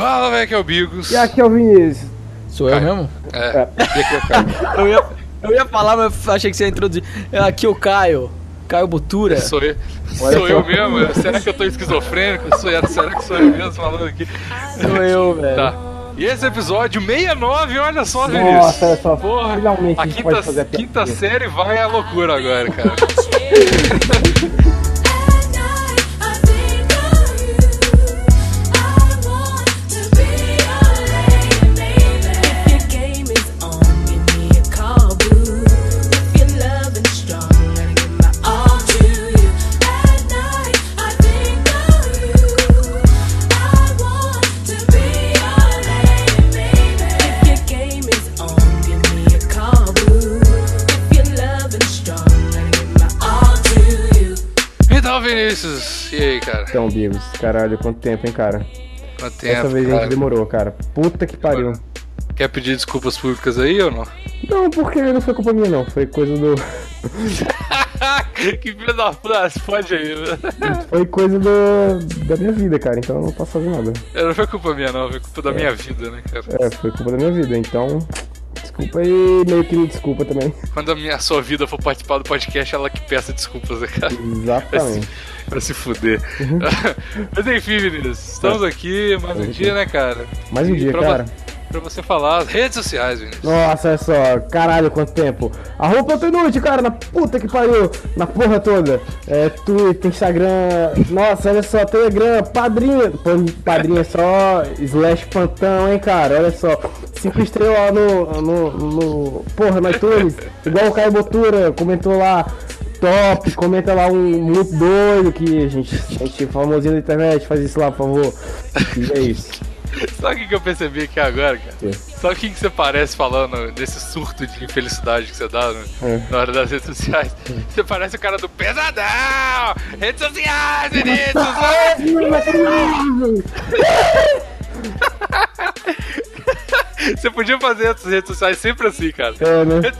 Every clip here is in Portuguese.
Fala, velho, que é o Bigos. E aqui é o Vinícius. Sou eu mesmo? É, e aqui é o Caio. Eu ia, eu ia falar, mas achei que você ia introduzir. É, Aqui o Caio. Caio Butura. Sou eu, Olha sou eu mesmo? Será que eu tô esquizofrênico? Sou eu, será que sou eu mesmo falando aqui? Sou eu, velho. Tá. E esse episódio 69, olha só, Nossa, Vinícius. olha só, Porra, finalmente a a gente pode quinta, a quinta série vai à loucura agora, cara. Vinícius, e aí, cara? Então, Bigos, caralho, quanto tempo, hein, cara? Quanto tempo, Dessa vez a cara? gente demorou, cara. Puta que pariu. Quer pedir desculpas públicas aí ou não? Não, porque não foi culpa minha, não. Foi coisa do. que filho da puta, pode aí. né? Foi coisa do... da minha vida, cara. Então eu não posso fazer nada. É, Não foi culpa minha, não, foi culpa da minha vida, né, cara? É, foi culpa da minha vida. Então, desculpa aí, meio que me desculpa também. Quando a minha sua vida for participar do podcast, ela que peça desculpas, né, cara? Exatamente. Pra se fuder. Uhum. Mas enfim, Vinícius, estamos aqui mais um dia, né, cara? Mais um E dia, pra cara. Pra você falar as redes sociais, Vinícius. Nossa, olha só, caralho, quanto tempo. Arroba Plantão Inútil, cara, na puta que pariu, na porra toda. É, Twitter, Instagram, nossa, olha só, Telegram, padrinho, pô, padrinho é só slash plantão, hein, cara, olha só. Cinco estrelas lá no, no, no, porra, no iTunes, igual o Caio Botura comentou lá. Top, comenta lá um muito doido que a gente, gente famosinho da internet, faz isso lá, por favor. E é isso. Sabe o que eu percebi aqui agora, cara? É. Sabe o que você parece falando desse surto de infelicidade que você dá no- É. na hora das redes sociais? Você parece o cara do pesadão! Redes sociais, Vinícius! Você podia fazer as redes sociais sempre assim, cara. É, né?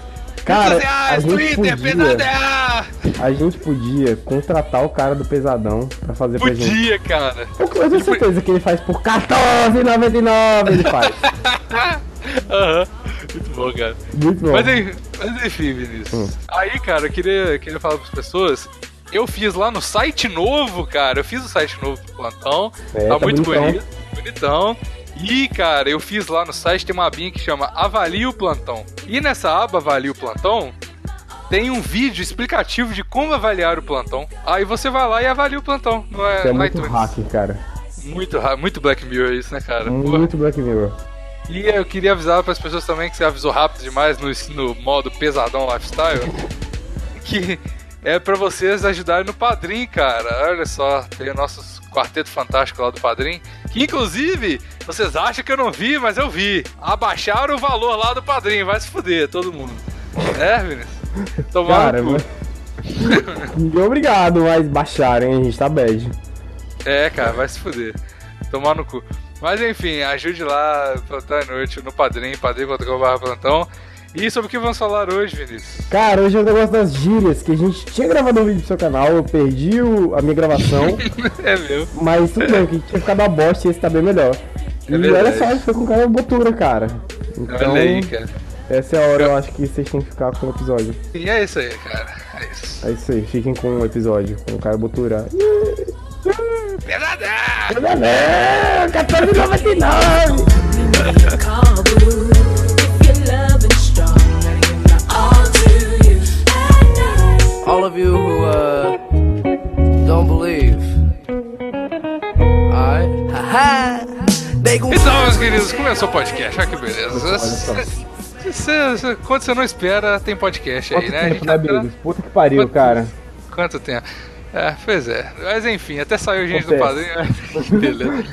Cara, redes a sociais, gente Twitter, podia, pesadão! a gente podia contratar o cara do pesadão pra fazer pra gente. Podia, cara. Eu, eu tenho certeza que ele faz por R$14,99 ele faz. Aham. Muito bom, cara. Muito bom. Mas, mas enfim, Vinícius. Hum. Aí, cara, eu queria, queria falar para as pessoas. Eu fiz lá no site novo, cara. Eu fiz o site novo do plantão. É, tá, tá muito bonitão. bonito. Bonitão. E, cara, eu fiz lá no site, tem uma abinha que chama Avalie o Plantão. E nessa aba Avalie o Plantão, tem um vídeo explicativo de como avaliar o plantão. Aí você vai lá e avalia o plantão. Não é, é muito iTunes. hacker, cara. Muito, muito Black Mirror isso, né, cara? Muito Black Mirror. E eu queria avisar para as pessoas também que você avisou rápido demais no, no modo pesadão lifestyle que é para vocês ajudarem no Padrim, cara. Olha só, tem o nosso quarteto fantástico lá do Padrim, que inclusive vocês acham que eu não vi, mas eu vi. Abaixaram o valor lá do Padrim, vai se fuder, todo mundo. É, Vinícius? Tomar Cara, no cu. mas... Obrigado, mas baixaram, hein? A gente tá bad. É, cara, vai se fuder. Tomar no cu. Mas enfim, ajude lá, plantar noite no Padrim, padrim.com.br plantão. E sobre o que vamos falar hoje, Vinícius? Cara, hoje é o negócio das gírias, que a gente tinha gravado um vídeo pro seu canal, eu perdi o- a minha gravação, É meu. mas tudo bem, que tinha ficado a bosta e esse tá bem melhor. E É verdade. olha só, foi com o cara Botura, cara. Então, Olha aí, cara. essa é a hora, eu acho que vocês têm que ficar com o episódio. E é isso aí, cara. É isso. É isso aí, fiquem com o episódio, com o cara Botura. Pesadão! É, 14,99! Of you who uh don't believe. Alright. Haha. Então, meus queridos, começou o podcast. Olha que beleza. só. Cê- cê- quando você não espera, tem podcast aí, Quanto né? A tempo, gente né, tá-? Puta que pariu, Quanto- cara. Quanto tempo? É, pois é. Mas enfim, até saiu gente do Acontece. padrinho. Beleza.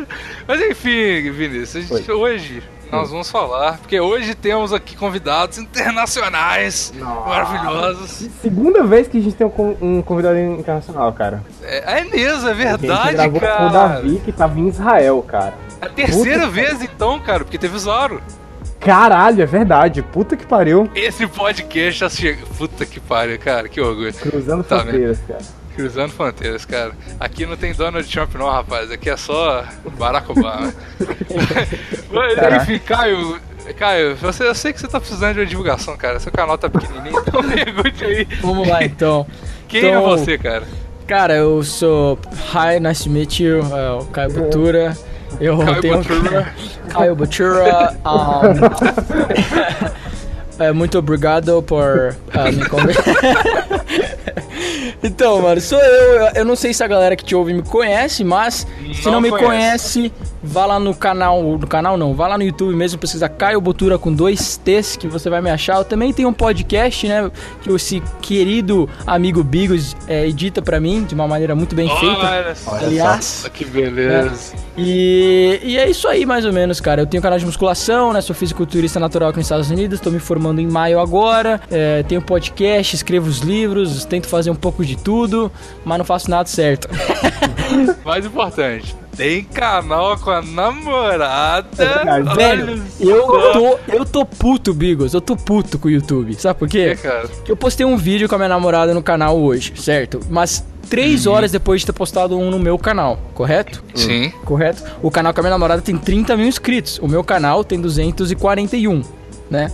Mas enfim, Vinícius, a gente- hoje nós vamos falar, porque hoje temos aqui convidados internacionais Nossa. maravilhosos. Segunda vez que a gente tem um con- um convidado internacional, cara. É, é mesmo, é a gente verdade, com o cara. Davi, que tava em Israel, cara. A terceira Puta que- vez então, cara, porque teve o Zoro. Caralho, é verdade. Puta que pariu. Esse podcast já chega. Puta que pariu, cara, que orgulho. Cruzando Tá, fronteiras, cara. Cruzando fronteiras, cara. Aqui não tem Donald Trump não, rapaz. Aqui é só Barack Obama. Mas, enfim, Caio, Caio, você, eu sei que você tá precisando de uma divulgação, cara. Seu canal tá pequenininho, então pergunte aí. Vamos lá então. Quem Então- é você, cara? Cara, eu sou. Hi, nice to meet you. É o Caio Butura. Eu Caio tenho. Butura. Caio Butura. um, é, muito obrigado por ah, me convidar. Então, mano, sou eu. Eu não sei se a galera que te ouve me conhece, mas se Não não me conhece. conhece, vá lá no canal. No canal não, vá lá no YouTube mesmo, pesquisa Caio Botura com dois T's que você vai me achar. Eu também tenho um podcast, né? Que esse querido amigo Bigos é, edita pra mim de uma maneira muito bem feita. Olha só. Aliás. Que beleza. E, e é isso aí, mais ou menos, cara. Eu tenho canal de musculação, né? Sou fisiculturista natural aqui nos Estados Unidos. Tô me formando em maio agora. É, tenho podcast, escrevo os livros, tento fazer um pouco de tudo, mas não faço nada certo. Mais importante, tem canal com a namorada. verdade. Olha Velho, eu tô, eu tô puto, Bigos. Eu tô puto com o YouTube. Sabe por É, quê? cara. Eu postei um vídeo com a minha namorada no canal hoje, certo? Mas três Uhum. horas depois de ter postado um no meu canal, correto? Sim. correto? O canal com a minha namorada tem 30 mil inscritos. O meu canal tem 241, né?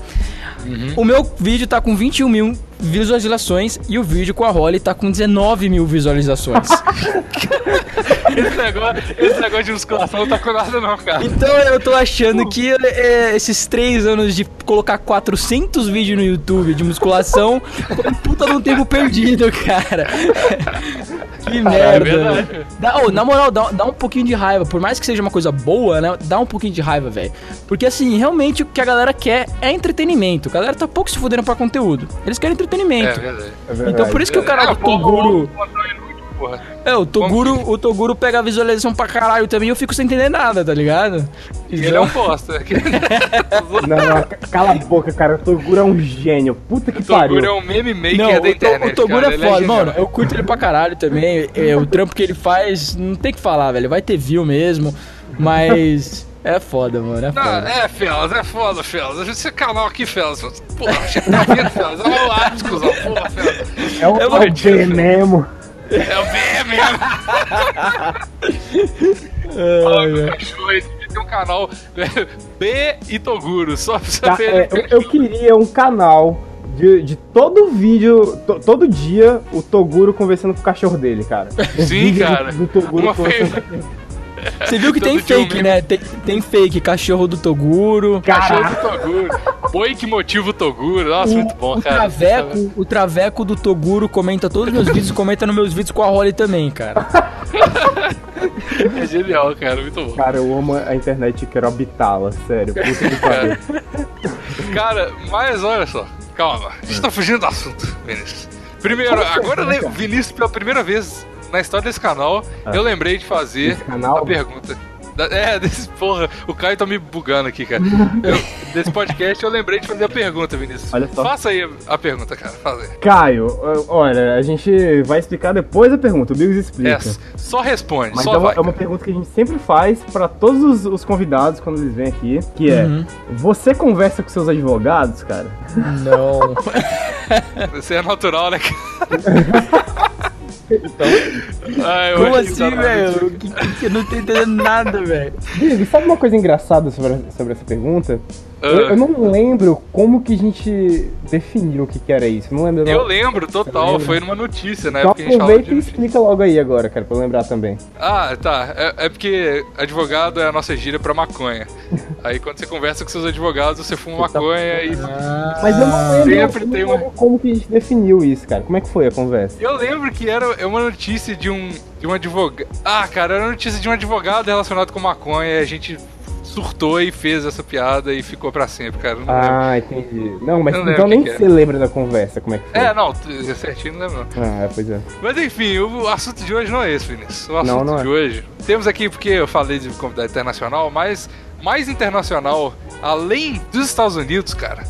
O meu vídeo tá com 21 mil visualizações e o vídeo com a Holly tá com 19 mil visualizações. Esse negócio, esse negócio de musculação não tá com nada, não, cara. então eu tô achando que é, esses três anos de colocar 400 vídeos no YouTube de musculação foi um puta de um tempo perdido, cara. que merda. verdade. Dá, ô, na moral, dá, dá um pouquinho de raiva. Por mais que seja uma coisa boa, né? Dá um pouquinho de raiva, velho. Porque assim, realmente o que a galera quer é entretenimento. A galera tá pouco se fudendo pra conteúdo. Eles querem É entretenimento. verdade. É verdade. então por isso que o canal do Toguro. é. É, o Toguro, o Toguro pega a visualização pra caralho também e eu fico sem entender nada, tá ligado? Ele é um bosta. Não, não, cala a boca, cara. O Toguro é um gênio. Puta que O Toguro pariu. é um meme maker Não, da internet. o Toguro cara. é Ele foda, genial. mano. Eu curto ele pra caralho também. É, o trampo que ele faz, não tem que falar, velho. Vai ter view mesmo, mas é foda, mano. É Não, foda. é, Felas, é foda, Felas. Esse canal aqui, Felas. Porra, você tá vendo, Felas? É o lápis, cuzão. Porra, Felas. É o, é o B mesmo. É o BM mesmo. Fala o cachorro aí. Tem um canal B e Toguro. Só pra Tá, saber. é, eu, eu queria um canal de, de todo vídeo, to- todo dia, o Toguro conversando com o cachorro dele, cara. O Sim, vídeo do- cara. Do, Toguro Uma conversando Você viu que tem um fake, né? Tem, tem fake, cachorro do Toguro. Cachorro do Toguro. Boi que motiva o Toguro. Nossa, muito bom, o cara. Traveco, o Traveco do Toguro comenta todos os meus vídeos, comenta nos meus vídeos com a Holly também, cara. É genial, cara. Muito bom. Cara, eu amo a internet e quero habitá-la, sério. Puta que pariu. Cara, mas olha só. Calma. A gente tá fugindo do assunto, Vinícius. Primeiro, agora le- cara? Vinícius, pela primeira vez na história desse canal, Ah. eu lembrei de fazer Esse canal? a pergunta. É, desse, porra, o Caio tá me bugando aqui, cara. Eu- desse podcast eu lembrei de fazer a pergunta, Vinícius. Olha só. Faça aí a pergunta, cara. Faz aí. Caio, olha, a gente vai explicar depois a pergunta, o Bigos explica. É, só responde, Mas só é uma, vai. é uma cara. pergunta que a gente sempre faz pra todos os, os convidados quando eles vêm aqui, que é: Uhum. você conversa com seus advogados, cara? Não. Você é natural, né, cara? Então, Ah, eu Como assim, que- velho? Que, que, que eu não tô entendendo nada, velho. Bigos, sabe uma coisa engraçada sobre, sobre essa pergunta? Eu, Ah. eu não lembro como que a gente definiu o que, que era isso. Não lembro. Eu não. lembro, total. lembra? Foi numa notícia, né? Então gente falava aproveita e explica logo aí agora, cara, pra eu lembrar também. Ah, tá. É, é porque advogado é a nossa gíria pra maconha. Aí quando você conversa com seus advogados, você fuma maconha e. Mas eu não lembro, Sempre eu não tem lembro uma- como que a gente definiu isso, cara. Como é que foi a conversa? Eu lembro que era uma notícia de um, de um advogado. Ah, cara, era uma notícia de um advogado relacionado com maconha e a gente surtou e fez essa piada e ficou pra sempre, cara. Não lembro. Ah, entendi. Não, mas não então nem que você lembra da conversa, como é que foi. É, não, t- certinho não lembro. Ah, pois é. Mas enfim, o assunto de hoje não é esse, Vinícius. O assunto Não, não é. de hoje. Temos aqui, porque eu falei de convidado internacional, mas mais internacional, além dos Estados Unidos, cara,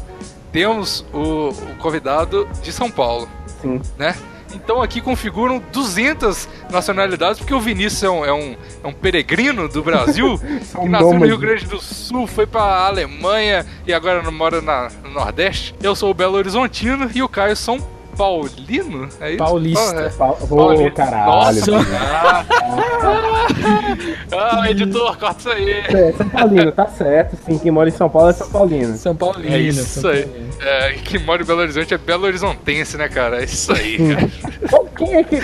temos o, o convidado de São Paulo, Sim. né? Então aqui configuram 200 nacionalidades, porque o Vinícius é um, é um, é um peregrino do Brasil, que nasceu no. Rio Grande do Sul, foi pra Alemanha e agora mora na, no Nordeste. Eu sou o Belo Horizontino e o Caio são Paulino? É isso? Paulista. É. Pa- Ô, Paulista. caralho. Nossa. bicho. Ah, editor, corta isso aí. É, São Paulino, tá certo. Sim, quem mora em São Paulo é São Paulino. São Paulino. É isso São aí. É, quem mora em Belo Horizonte é Belo Horizontense, né, cara? É isso aí, cara. Qual- Quem é que.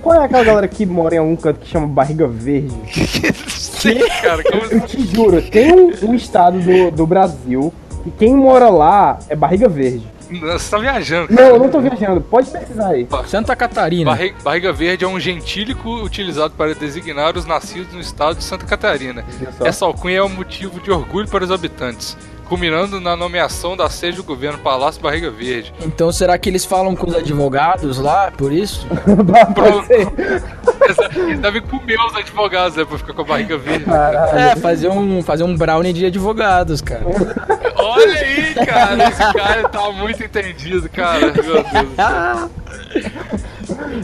Qual é aquela galera que mora em algum canto que chama Barriga Verde? Sim, cara. Como... Eu te juro, tem um, um estado do, do Brasil que quem mora lá é Barriga Verde. Você tá viajando, Não, eu não tô viajando, pode pesquisar aí. Santa Catarina. Barri- Barriga verde é um gentílico utilizado para designar os nascidos no estado de Santa Catarina. Essa alcunha é um motivo de orgulho para os habitantes, culminando na nomeação da sede do governo Palácio Barriga Verde. Então será que eles falam com os advogados lá, por isso? Ser. Eles devem comer os advogados, né, pra ficar com a barriga verde. Caralho. É, fazer um, fazer um brownie de advogados, cara. Olha aí, cara, esse cara tá muito entendido, cara. Meu Deus do céu.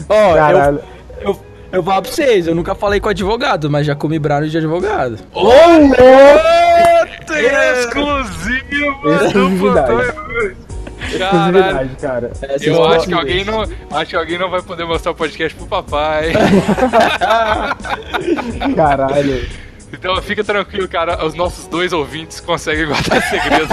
Ó, eu, Caralho. eu, eu falo pra vocês, eu nunca falei com advogado, mas já comi brownie de advogado. Ô, louco! Exclusivo Exclusividade. Plantão Caralho. Cara. Essa Eu é acho que alguém não, acho que alguém não vai poder mostrar o podcast pro papai. Caralho. Então fica tranquilo, cara. Os nossos dois ouvintes conseguem guardar segredo.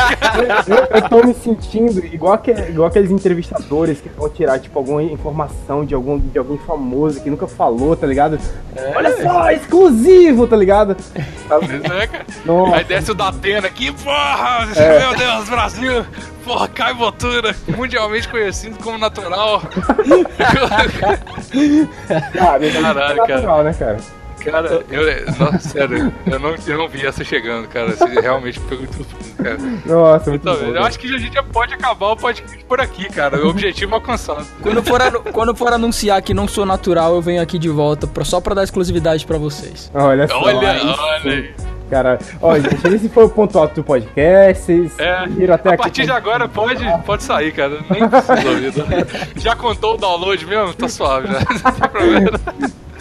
Eu, eu tô me sentindo igual, que, igual aqueles entrevistadores que vão tirar, tipo, alguma informação de, algum, de alguém famoso que nunca falou, tá ligado? Olha só, exclusivo, tá ligado? né, cara? Nossa. Aí desce o Datena aqui, porra! É. Meu Deus, Brasil! Porra, Caio Botura, mundialmente conhecido como natural. Caralho, é natural, né, cara? Cara, eu, nossa, sério, eu não, eu não vi essa chegando, cara. Você realmente pegou muito surpresa, cara. Nossa, muito Então, bom. eu acho que a gente já pode acabar o podcast por aqui, cara. O objetivo é alcançado. Quando for, quando for anunciar que não sou natural, eu venho aqui de volta pra, só pra dar exclusividade pra vocês. Olha só. Olha, aí olha. Cara, ó, gente, esse foi o ponto alto do podcast. Vocês É, viram até a aqui. partir de agora pode, pode sair, cara. Nem precisa ouvir. né? Já contou o download mesmo? Tá suave já. Não tem problema.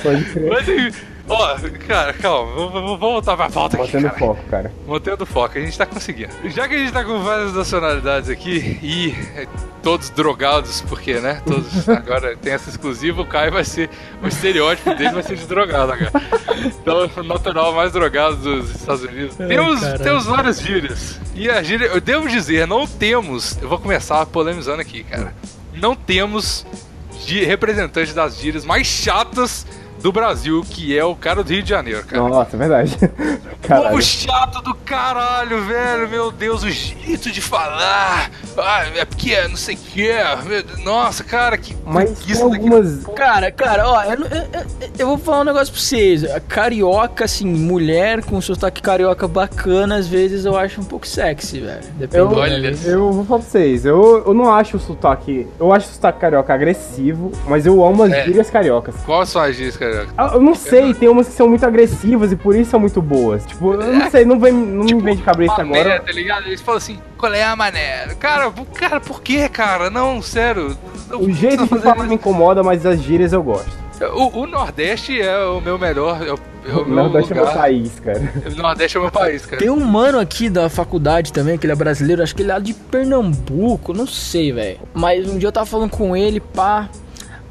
Pode crer. Mas, ó, cara, calma. Vamos voltar pra pauta aqui, cara. foco, cara. Mantendo foco, a gente tá conseguindo. Já que a gente tá com várias nacionalidades aqui e é, todos drogados, porque, né? Todos agora tem essa exclusiva, o Caio vai ser. O estereótipo dele vai ser de drogado agora. Então, o natural mais drogado dos Estados Unidos. temos, caralho. temos várias gírias. E a gíria, eu devo dizer, não temos. Eu vou começar polemizando aqui, cara. Não temos de representantes das gírias mais chatas do Brasil, que é o cara do Rio de Janeiro, cara. Nossa, é verdade. Caralho. Povo chato do caralho, velho. Meu Deus, o jeito de falar. Ah, é porque não sei o que. Deus, Nossa, cara, que Mas tem algumas. Cara, cara, ó, eu, eu- eu- eu vou falar um negócio pra vocês. A Carioca, assim, mulher com sotaque carioca bacana, às vezes eu acho um pouco sexy, velho. Eu, Dependendo. Olha. eu vou falar pra vocês, eu, eu não acho o sotaque. Eu acho o sotaque carioca agressivo, mas eu amo as É. gírias cariocas. Qual são as gírias, cara? Ah, Eu não sei, tem umas que são muito agressivas e por isso são muito boas. Tipo, eu não sei, não, vem, não me vem de cabeça Mané, agora. tá ligado? Eles falam assim, qual é a mané? Cara, cara, por que, cara? Não, sério. Não O jeito falar fazer me incomoda, mas as gírias eu gosto. o, o Nordeste é o meu melhor. É o, é o Nordeste é meu lugar. país, cara. O Nordeste é o meu país, cara. Tem um mano aqui da faculdade também, que ele é brasileiro, acho que ele é lá de Pernambuco, não sei, velho. Mas um dia eu tava falando com ele, pá.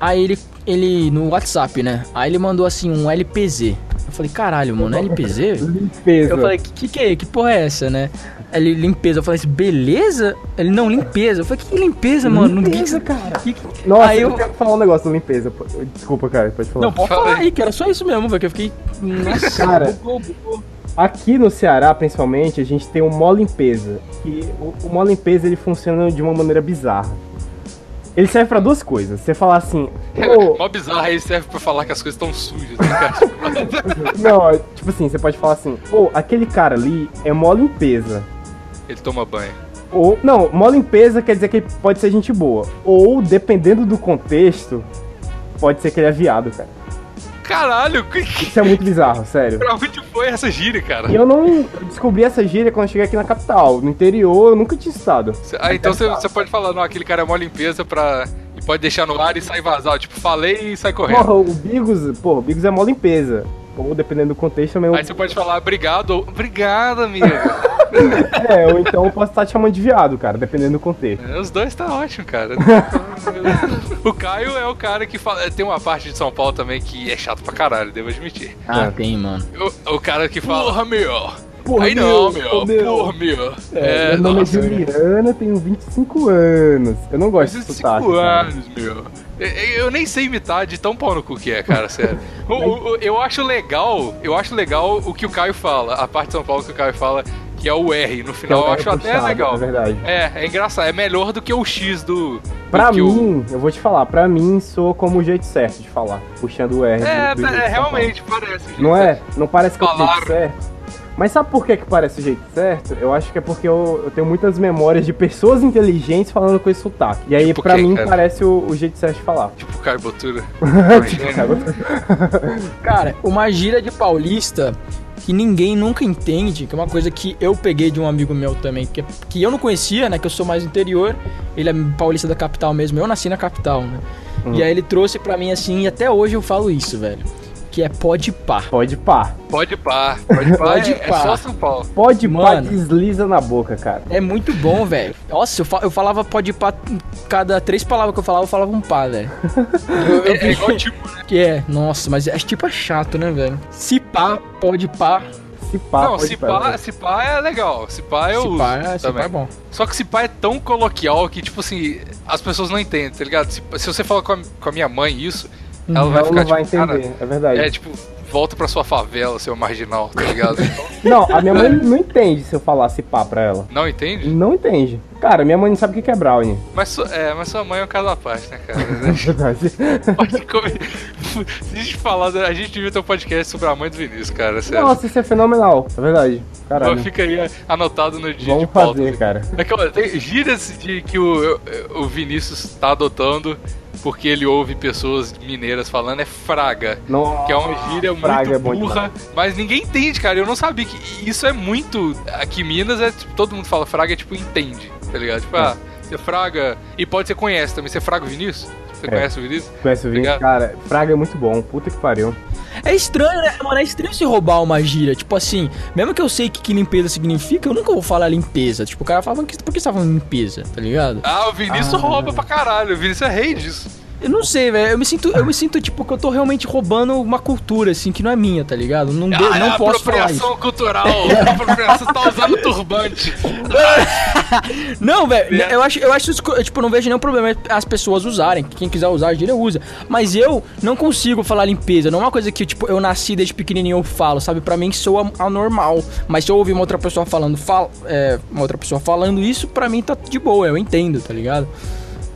Aí ele, ele, no WhatsApp, né? Aí ele mandou assim, um LPZ. Eu falei, caralho, mano, LPZ? Limpeza. Eu falei, que, que que é? Que porra é essa, né? Ele, limpeza. Eu falei assim, beleza? Ele, não, limpeza. Eu falei, que, que limpeza, mano? Limpeza, Que- cara. que- que- Nossa, aí eu eu... quero falar um negócio da limpeza. Desculpa, cara, pode falar. Não, pode Fala falar aí. que era só isso mesmo, velho. Que eu fiquei. Nossa, Cara. bugou, bugou. Aqui no Ceará, principalmente, a gente tem o mó limpeza. Que o, o mó limpeza ele funciona de uma maneira bizarra. Ele serve pra duas coisas. Você falar assim, ô, Mó bizarro aí serve pra falar que as coisas estão sujas, né, cara? não, tipo assim, você pode falar assim, ô, aquele cara ali é mó limpeza. Ele toma banho. Ou, não, mó limpeza quer dizer que ele pode ser gente boa. Ou, dependendo do contexto, pode ser que ele é viado, cara. Caralho, que, que, Isso é muito bizarro, sério. pra onde foi essa gíria, cara? E eu não descobri essa gíria quando eu cheguei aqui na capital. No interior, eu nunca tinha estado. Ah, então você pode falar, não, aquele cara é mó limpeza pra. E pode deixar no ar e sair vazado. Tipo, falei e sai correndo. Porra, o Bigos, porra, o Bigos é mó limpeza. Ou dependendo do contexto também. Aí você pode falar, obrigado, ou, obrigado, amigo. É, ou então eu posso estar te chamando de viado, cara, dependendo do contexto. É, Os dois tá ótimo, cara. o Caio é o cara que fala. Tem uma parte de São Paulo também que é chato pra caralho, devo admitir. Ah, tem, mano. O, o cara que fala. Porra, meu! Porra, Aí não, meu. meu, meu. Porra, meu. É, meu nome nossa, é Juliana, tenho 25 anos. Eu não gosto de 25 sotaque. cara. anos, meu. Eu, eu nem sei imitar de tão pau no cu que é, cara, sério. O- o- eu acho legal, eu acho legal o que o Caio fala, a parte de São Paulo que o Caio fala, que é o R no é final, um eu acho até puxado, legal. É verdade. É, é engraçado, é melhor do que o X do. do Pra que o- mim, eu vou te falar, pra mim soa como o jeito certo de falar, puxando o R. É, do- do é, realmente, parece. falar. Não é? Não parece que é o jeito certo? Mas sabe por que, que parece o jeito certo? Eu acho que é porque eu, eu tenho muitas memórias de pessoas inteligentes falando com esse sotaque. E aí, Tipo pra quem, mim, cara? parece o, o jeito certo de falar. Tipo o Caio Botura. Tipo, cara, Cara, uma gíria de paulista que ninguém nunca entende, que é uma coisa que eu peguei de um amigo meu também, que, que eu não conhecia, né? Que eu sou mais interior. Ele é paulista da capital mesmo. Eu nasci na capital, né? E aí ele trouxe pra mim assim, e até hoje eu falo isso, velho. Que é pode pá. Pode pá. Pode pá, pode pá, Pode é, pá. é só São Paulo. Pode pá Mano. desliza na boca, cara. É muito bom, velho. Nossa, eu, fa- eu falava pode pá, cada três palavras que eu falava, eu falava um pá, velho. É, é igual tipo, né? Que é, nossa, mas é tipo é chato, né, velho? Se pá, pode pá. Se pá, Não, pode se pá. pá, se pá é legal. Se pá eu se uso pá, é, se também. pá é bom. Só que esse pá é tão coloquial que, tipo assim, as pessoas não entendem, tá ligado? Se, se você fala com a, com a minha mãe isso, ela vai Ela ficar não vai tipo, cara, entender, é verdade. é tipo, volta pra sua favela, seu marginal, tá ligado? Não, a minha mãe não entende se eu falasse pá pra ela. não entende? Não entende. Cara, minha mãe não sabe o que é brownie. Mas, su- é, mas sua mãe é um caso à parte, né, cara? É verdade. Pode comer. Se a gente falar, a gente devia ter um podcast sobre a mãe do Vinícius, cara, sério. Nossa, isso é fenomenal. É verdade. Caralho. Fica aí anotado no dia de Vamos pauta. fazer, cara. É que, olha, tem gírias de que o, o Vinícius tá adotando porque ele ouve pessoas mineiras falando é fraga. Nossa, Que é uma gíria muito é bom burra, mas ninguém entende, cara. Eu não sabia que isso é muito. Aqui em Minas é tipo, todo mundo fala fraga, é tipo, entende, tá ligado? Tipo, ah, você fraga. E pode ser conhece também. Você fraga o Vinícius? Você É. conhece o Vinícius? Conhece o? Obrigado. Cara, fraga é muito bom. Puta que pariu. É estranho, né? Mano, é estranho se roubar uma gíria. Tipo assim, mesmo que eu sei que, que limpeza significa, eu nunca vou falar limpeza. Tipo, o cara fala, "Por que- por que você tá falando limpeza? Tá ligado? Ah, o Vinícius Ah. rouba pra caralho. O Vinícius é rei disso. Eu não sei, velho. Eu me sinto, eu me sinto, tipo, que eu tô realmente roubando uma cultura, assim, que não é minha, tá ligado? Não, de- Ah, não é posso falar isso. apropriação cultural. apropriação, você tá usando turbante. Não, velho, É. eu acho, eu acho, isso co- tipo, não vejo nenhum problema as pessoas usarem. Quem quiser usar a gíria, usa. Mas eu não consigo falar limpeza. Não é uma coisa que, tipo, eu nasci desde pequenininho eu falo, sabe? Pra mim soa anormal. Mas se eu ouvir uma outra pessoa falando, fal, é, uma outra pessoa falando isso, pra mim tá de boa, eu entendo, tá ligado?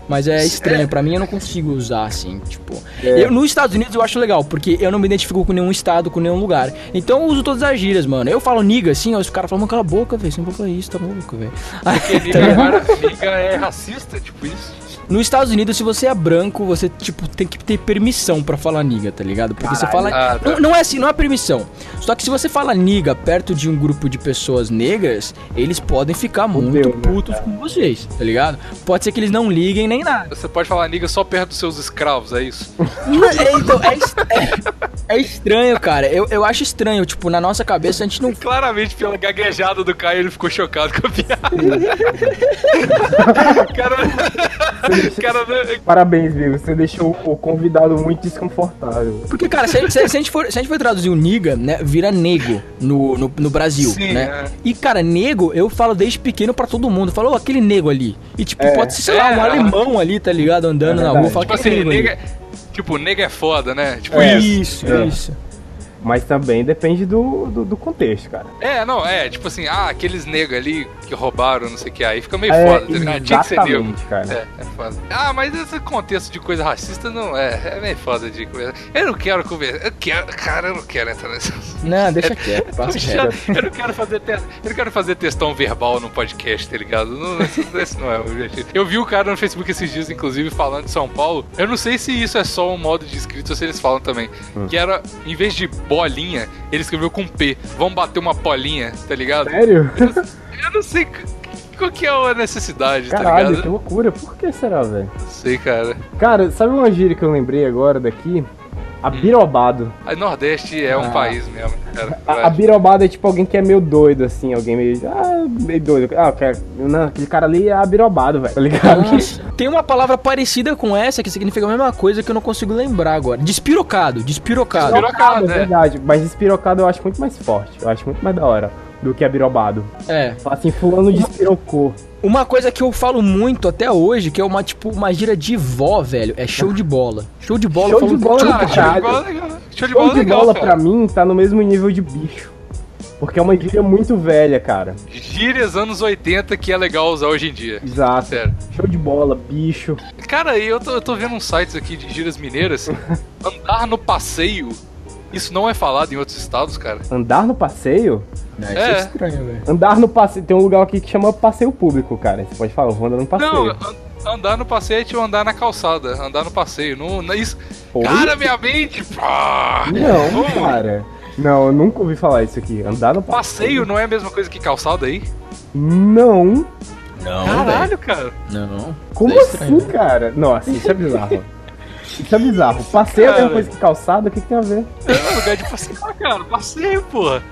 Mas é estranho, pra mim eu não consigo usar assim, tipo. É. Eu, nos Estados Unidos eu acho legal, porque eu não me identifico com nenhum estado, com nenhum lugar. Então eu uso todas as gírias, mano. Eu falo niga assim, ó, os caras falam, "Mano, cala a boca, velho. Você não falar isso, tá louco, velho. Porque niga, agora, niga é racista, tipo isso. Nos Estados Unidos, se você é branco, você, tipo, tem que ter permissão pra falar niga, tá ligado? Porque você fala. Ah, tá. não, não é assim, não é permissão. Só que se você fala niga perto de um grupo de pessoas negras, eles podem ficar muito né, putos com vocês, tá ligado? Pode ser que eles não liguem nem nada. Você pode falar niga só perto dos seus escravos, é isso? É, então, é, est- é- é estranho, cara. Eu, eu acho estranho. Tipo, na nossa cabeça a gente não. Claramente, pela gaguejada do Caio, ele ficou chocado com a piada. cara, cara, né? Parabéns, Vigo. Você deixou o convidado muito desconfortável. Porque, cara, se, se- se a gente for, se a gente for traduzir o niga, né, vira nego no, no, no Brasil, Sim, né? é. E, cara, nego, eu falo desde pequeno pra todo mundo. Falou, aquele nego ali. E, tipo, É. pode ser, sei lá, É, um é. alemão ali, tá ligado? Andando É na rua. Fala, Tipo "Aquele assim, nego ali." nega. Tipo, nega é foda, né? Tipo É. isso. Isso, É. isso. Mas também depende do, do, do contexto, cara. É, não, é, tipo assim, ah, aqueles negros ali que roubaram, não sei o que, aí fica meio É, foda, tá ligado? Tinha que ser negro. cara. É, é foda. Ah, mas esse contexto de coisa racista não é, é meio foda de conversa. Eu não quero conversar, eu quero, cara, eu não quero entrar assunto. Não, deixa quieto. Passa reto. eu não quero fazer te... eu não quero fazer textão verbal no podcast, tá ligado? Não, esse, esse não é o objetivo. Eu vi o cara no Facebook esses dias, inclusive, falando de São Paulo. Eu não sei se isso é só um modo de escrito ou se eles falam também. Hum. Que era, em vez de bolinha, ele escreveu com P. Vamos bater uma polinha, tá ligado? Sério? Eu não sei qual que é a necessidade, tá Caralho, ligado? que loucura. Por que será, velho? Não sei, cara. Cara, sabe uma gíria que eu lembrei agora daqui? Abirobado. A Nordeste é um Ah. país mesmo, cara. A, abirobado é tipo alguém que é meio doido, assim, alguém meio. Ah, meio doido. Ah, cara, não, aquele cara ali é abirobado, velho. Tá ligado? Nossa, Tem uma palavra parecida com essa que significa a mesma coisa que eu não consigo lembrar agora. Despirocado, despirocado. Despirocado. é né? verdade. Mas espirocado eu acho muito mais forte. Eu acho muito mais da hora do que abirobado. É. Fala assim, fulano despirocou. Uma coisa que eu falo muito até hoje, que é uma, tipo, uma gira de vó, velho, é show de bola. Show de bola, Show de bola Ah, show de bola é legal. Show de Show bola é de legal, bola cara. pra mim tá no mesmo nível de bicho. Porque é uma gíria muito velha, cara. Gírias anos 80 que é legal usar hoje em dia. Exato. Sério. Show de bola, bicho. Cara, aí eu tô, eu tô vendo uns sites aqui de gírias mineiras. Andar no passeio. Isso não é falado em outros estados, cara. Andar no passeio? É, isso É. é estranho, velho. Andar no passeio. Tem um lugar aqui que chama passeio público, cara. Você pode falar, eu vou andar no passeio. Não, an- andar no passeio é tipo andar na calçada. Andar no passeio. Não, não- isso... Oi? Cara, minha mente! pá! Não, cara. Não, eu nunca ouvi falar isso aqui. Andar no Passeio não é a mesma coisa que calçada aí? Não. Não, Caralho, cara. velho. Não. Como é estranho, assim, cara? Nossa, isso é bizarro. Isso é bizarro. Passeio é a mesma Cara. coisa que calçada, o que, que tem a ver? É lugar de passeio, cara. Passeio, porra.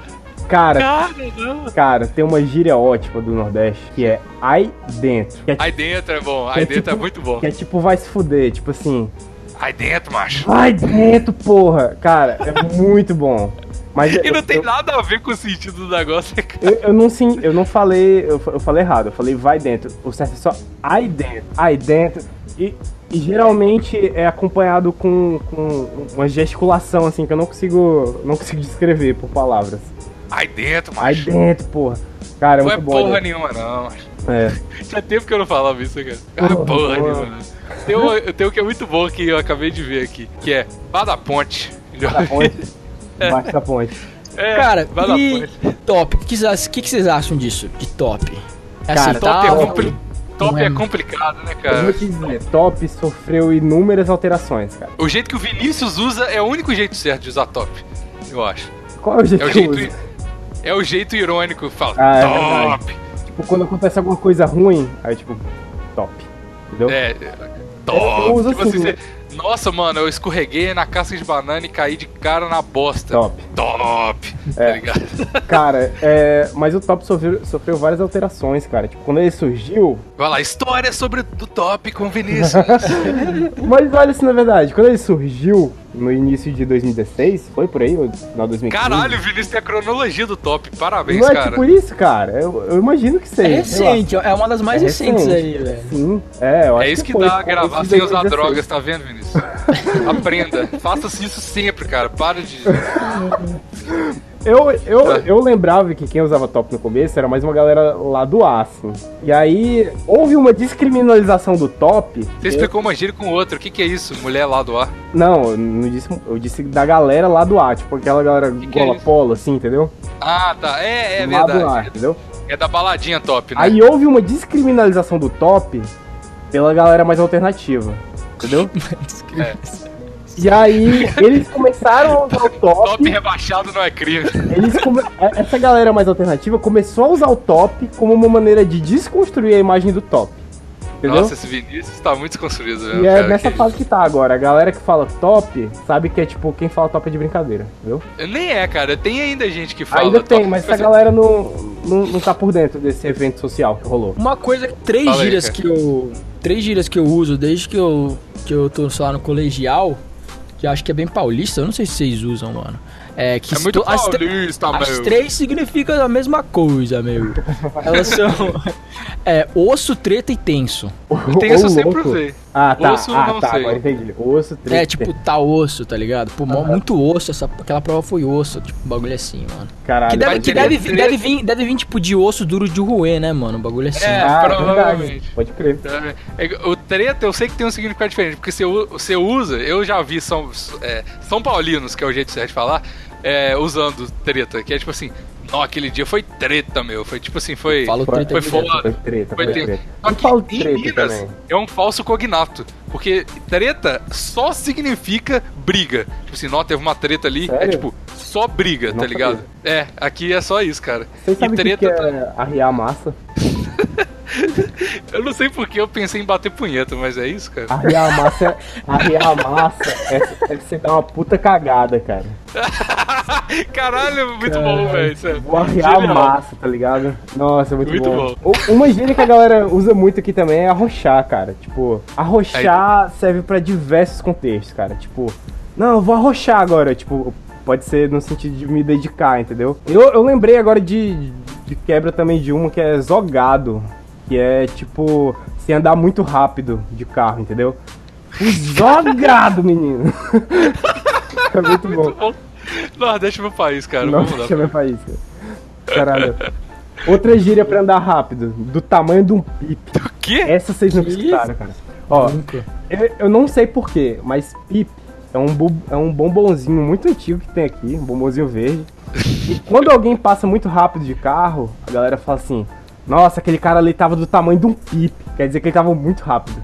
Cara, Cara, cara, tem uma gíria ótima do Nordeste que é ai dentro. É, Aí dentro é bom. Aí É dentro é tipo- muito bom. que é tipo vai se fuder, tipo assim. Aí dentro, macho. Vai dentro, porra! Cara, é muito bom. Mas E eu, não tem eu, nada a ver com o sentido do negócio, cara. eu, eu não sim, eu não falei, eu, eu falei errado, eu falei vai dentro. O certo é só ai dentro, ai dentro. E, e geralmente é acompanhado com, com uma gesticulação assim que eu não consigo, não consigo descrever por palavras. Aí dentro, Ai macho. dentro, porra. Cara, é Não é porra né? nenhuma, não. macho. É. Tinha tempo que eu não falava isso, cara. Ah, Porra, porra porra. nenhuma. não. Tem um, tem um que é muito bom que eu acabei de ver aqui, que é Vá da Ponte. Da ponte. Embaixo da ponte. É, Cara, Vá e Ponte. top? O que, vocês- que que vocês acham disso? De top? É Cara, Top, é, aceitável? Top é é- complicado, né, Eu vou cara? te dizer, top sofreu inúmeras alterações, cara. O jeito que o Vinícius usa é o único jeito certo de usar top, eu acho. Qual é o jeito É o que eu jeito, é o jeito irônico. Fala, Ah, é top. Tipo, quando acontece alguma coisa ruim, aí tipo, top. Entendeu? É, é, Eu top. uso Tipo assim, assim, né? Nossa, mano, eu escorreguei na casca de banana e caí de cara na bosta. Top. Top. Tá É. ligado? Cara, é. Mas o top sofreu, sofreu várias alterações, cara. Tipo, quando ele surgiu. Vai lá, história sobre o top com o Vinícius. Mas olha isso na verdade, quando ele surgiu no início de 2016, foi por aí, no final de 2015? Caralho, o Vinícius tem a cronologia do top. Parabéns, Não é cara. tipo isso, cara. Eu, eu imagino que seja. É recente, é uma das mais É recentes recente. aí, velho. Sim, é, eu acho É isso que foi dá a gravar sem usar 2016. drogas, tá vendo, Vinícius? Aprenda. Faça isso sempre, cara. Para de. Eu, eu, eu lembrava que quem usava top no começo era mais uma galera lá do A, assim. E aí, houve uma descriminalização do top. Você explicou uma gíria com outra. O que, que é isso? Mulher lá do ar? Não, eu não disse, eu disse da galera lá do A, tipo aquela galera que é gola isso? polo, assim, entendeu? Ah, tá. É, é lá do A, verdade. entendeu? É da baladinha top, né? Aí houve uma descriminalização do top pela galera mais alternativa, entendeu? É. E aí, eles começaram a usar o top. Top rebaixado não é crime. Eles come- Essa galera mais alternativa começou a usar o top como uma maneira de desconstruir a imagem do top. Entendeu? Nossa, esse Vinícius tá muito desconstruído, mesmo, e é cara. nessa que- fase que tá agora. A galera que fala top sabe que é tipo quem fala top é de brincadeira, entendeu? Nem é, cara. Tem ainda gente que fala. Ainda tem, top. mas essa galera não, não, não tá por dentro desse evento social que rolou. Uma coisa, três Fala aí, gírias cara. que eu. Três gírias que eu uso desde que eu, que eu tô, sei lá, no colegial, que eu acho que é bem paulista, eu não sei se vocês usam, mano. É que É muito as, paulista, as meu. três significam a mesma coisa, meu. Elas são. É, osso, treta e tenso. Tem Ô, isso eu sempre louco. usei. Ah, tá. Osso, ah, não tá. sei. Agora entendi. Osso, três. É, tipo, tá osso, tá ligado? Pô, mó- muito osso, essa, aquela prova foi osso, tipo, um bagulho assim, mano. Caralho. Que deve, que deve, treta. deve, vir, deve vir, tipo, de osso duro de roer, né, mano? Um bagulho assim. É. Ah, provavelmente. Pode crer. É, O treta eu sei que tem um significado diferente, porque você, você usa, eu já vi São, é, São Paulinos, que é o jeito certo de falar, é, usando treta, que é tipo assim, não, aquele dia foi treta, meu. Foi tipo assim, foi. Falo Foi- treta foi direto. foda. Foi treta, Foi foi treta. treta. Só Eu que falo em treta Minas também. é um falso cognato. Porque treta só significa briga. Tipo assim, não, teve uma treta ali, é Sério? tipo, só briga, Não tá ligado? É, aqui é só isso, cara. Vocês sabem o que, que tá- é arriar a massa? Eu não sei porque eu pensei em bater punheta, mas é isso, cara. Arriar a massa, arriar a massa é, é você dar uma puta cagada, cara. Caralho, muito bom, velho. isso é Vou arriar a genial. massa, tá ligado? Nossa, muito, Muito bom. O- Uma gíria que a galera usa muito aqui também é arrochar, cara. Tipo, arrochar serve pra diversos contextos, cara. Tipo, não, eu vou arrochar agora. Tipo, pode ser no sentido de me dedicar, entendeu? Eu, eu lembrei agora de, de quebra também de uma que é zogado. Que é tipo, se andar muito rápido de carro, entendeu? O zogado, menino. é muito bom. Muito bom. Nordeste é meu país, cara. Não, Vamos lá. chama país. Caralho. Outra gíria pra andar rápido, do tamanho de um pipe. O quê? Essa vocês não escutaram, cara. Ó, eu, eu não sei porquê, mas pipe é um, é um bombonzinho muito antigo que tem aqui, um bombonzinho verde. E quando alguém passa muito rápido de carro, a galera fala assim: Nossa, aquele cara ali tava do tamanho de um pipe. Quer dizer que ele tava muito rápido.